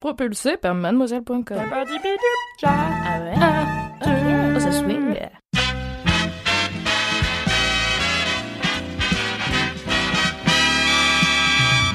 Propulsé par mademoiselle.com. Ah ouais? Oh, ça swing.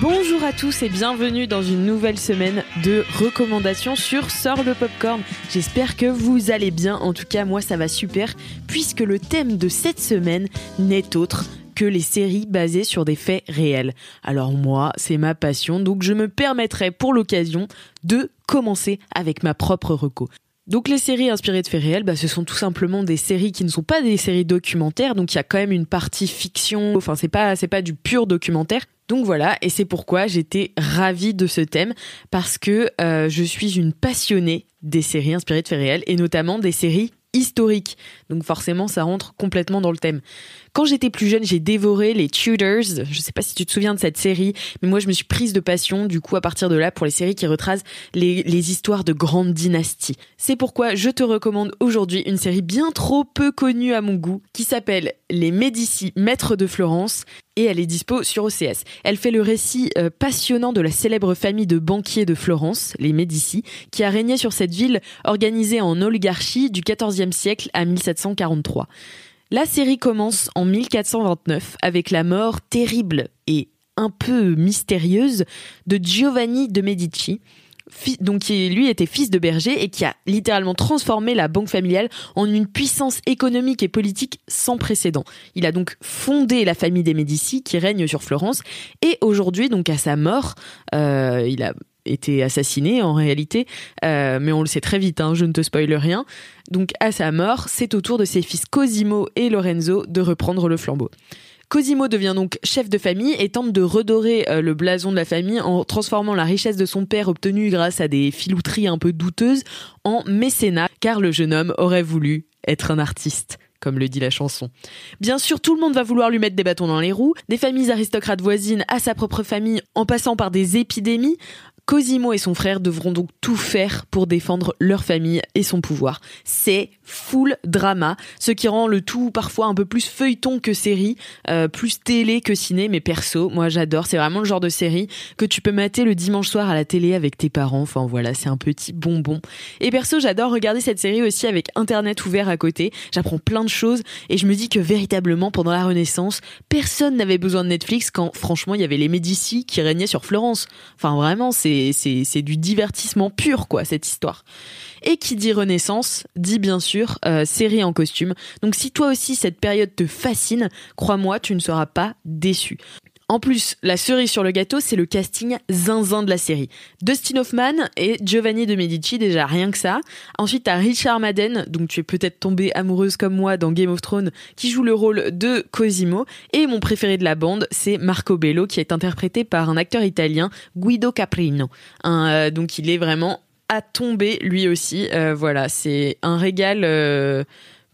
Bonjour à tous et bienvenue dans une nouvelle semaine de recommandations sur Sort le Popcorn. J'espère que vous allez bien, en tout cas moi ça va super, puisque le thème de cette semaine n'est autre les séries basées sur des faits réels. Alors moi, c'est ma passion, donc je me permettrai pour l'occasion de commencer avec ma propre reco. Donc les séries inspirées de faits réels, bah, ce sont tout simplement des séries qui ne sont pas des séries documentaires, donc il y a quand même une partie fiction, enfin c'est pas c'est pas du pur documentaire. Donc voilà, et c'est pourquoi j'étais ravie de ce thème parce que euh, je suis une passionnée des séries inspirées de faits réels et notamment des séries historiques. Donc forcément, ça rentre complètement dans le thème. Quand j'étais plus jeune, j'ai dévoré les Tudors. Je sais pas si tu te souviens de cette série, mais moi je me suis prise de passion du coup à partir de là pour les séries qui retracent les, les histoires de grandes dynasties. C'est pourquoi je te recommande aujourd'hui une série bien trop peu connue à mon goût qui s'appelle Les Médicis, Maîtres de Florence et elle est dispo sur OCS. Elle fait le récit euh, passionnant de la célèbre famille de banquiers de Florence, les Médicis, qui a régné sur cette ville organisée en oligarchie du XIVe siècle à 1743. La série commence en 1429 avec la mort terrible et un peu mystérieuse de Giovanni de Medici, donc qui lui était fils de berger et qui a littéralement transformé la banque familiale en une puissance économique et politique sans précédent. Il a donc fondé la famille des Médicis qui règne sur Florence et aujourd'hui donc à sa mort, euh, il a été assassiné en réalité, euh, mais on le sait très vite, hein, je ne te spoile rien. Donc à sa mort, c'est au tour de ses fils Cosimo et Lorenzo de reprendre le flambeau. Cosimo devient donc chef de famille et tente de redorer euh, le blason de la famille en transformant la richesse de son père obtenue grâce à des filouteries un peu douteuses en mécénat, car le jeune homme aurait voulu être un artiste comme le dit la chanson. Bien sûr, tout le monde va vouloir lui mettre des bâtons dans les roues, des familles aristocrates voisines à sa propre famille en passant par des épidémies. Cosimo et son frère devront donc tout faire pour défendre leur famille et son pouvoir. C'est full drama, ce qui rend le tout parfois un peu plus feuilleton que série, euh, plus télé que ciné, mais perso, moi j'adore, c'est vraiment le genre de série que tu peux mater le dimanche soir à la télé avec tes parents, enfin voilà, c'est un petit bonbon. Et perso, j'adore regarder cette série aussi avec Internet ouvert à côté, j'apprends plein de choses et je me dis que véritablement pendant la Renaissance, personne n'avait besoin de Netflix quand franchement il y avait les Médicis qui régnaient sur Florence. Enfin vraiment, c'est c'est du divertissement pur quoi cette histoire. Et qui dit Renaissance dit bien sûr euh, série en costume. Donc si toi aussi cette période te fascine, crois-moi, tu ne seras pas déçu. En plus, la cerise sur le gâteau, c'est le casting zinzin de la série. Dustin Hoffman et Giovanni de Medici, déjà rien que ça. Ensuite, t'as Richard Madden, donc tu es peut-être tombée amoureuse comme moi dans Game of Thrones, qui joue le rôle de Cosimo. Et mon préféré de la bande, c'est Marco Bello, qui est interprété par un acteur italien, Guido Caprino. Euh, donc il est vraiment à tomber lui aussi. Euh, voilà, c'est un régal euh,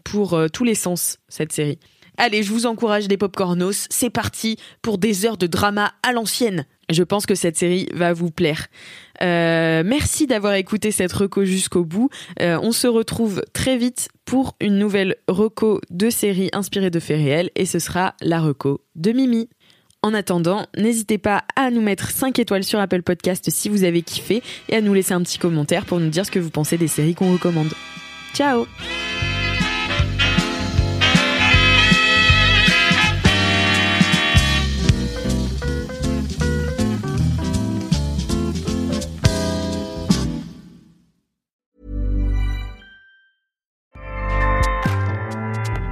pour tous les sens, cette série. Allez, je vous encourage des popcornos. C'est parti pour des heures de drama à l'ancienne. Je pense que cette série va vous plaire. Euh, merci d'avoir écouté cette reco jusqu'au bout. Euh, on se retrouve très vite pour une nouvelle reco de série inspirée de faits réels et ce sera la reco de Mimi. En attendant, n'hésitez pas à nous mettre 5 étoiles sur Apple Podcast si vous avez kiffé et à nous laisser un petit commentaire pour nous dire ce que vous pensez des séries qu'on recommande. Ciao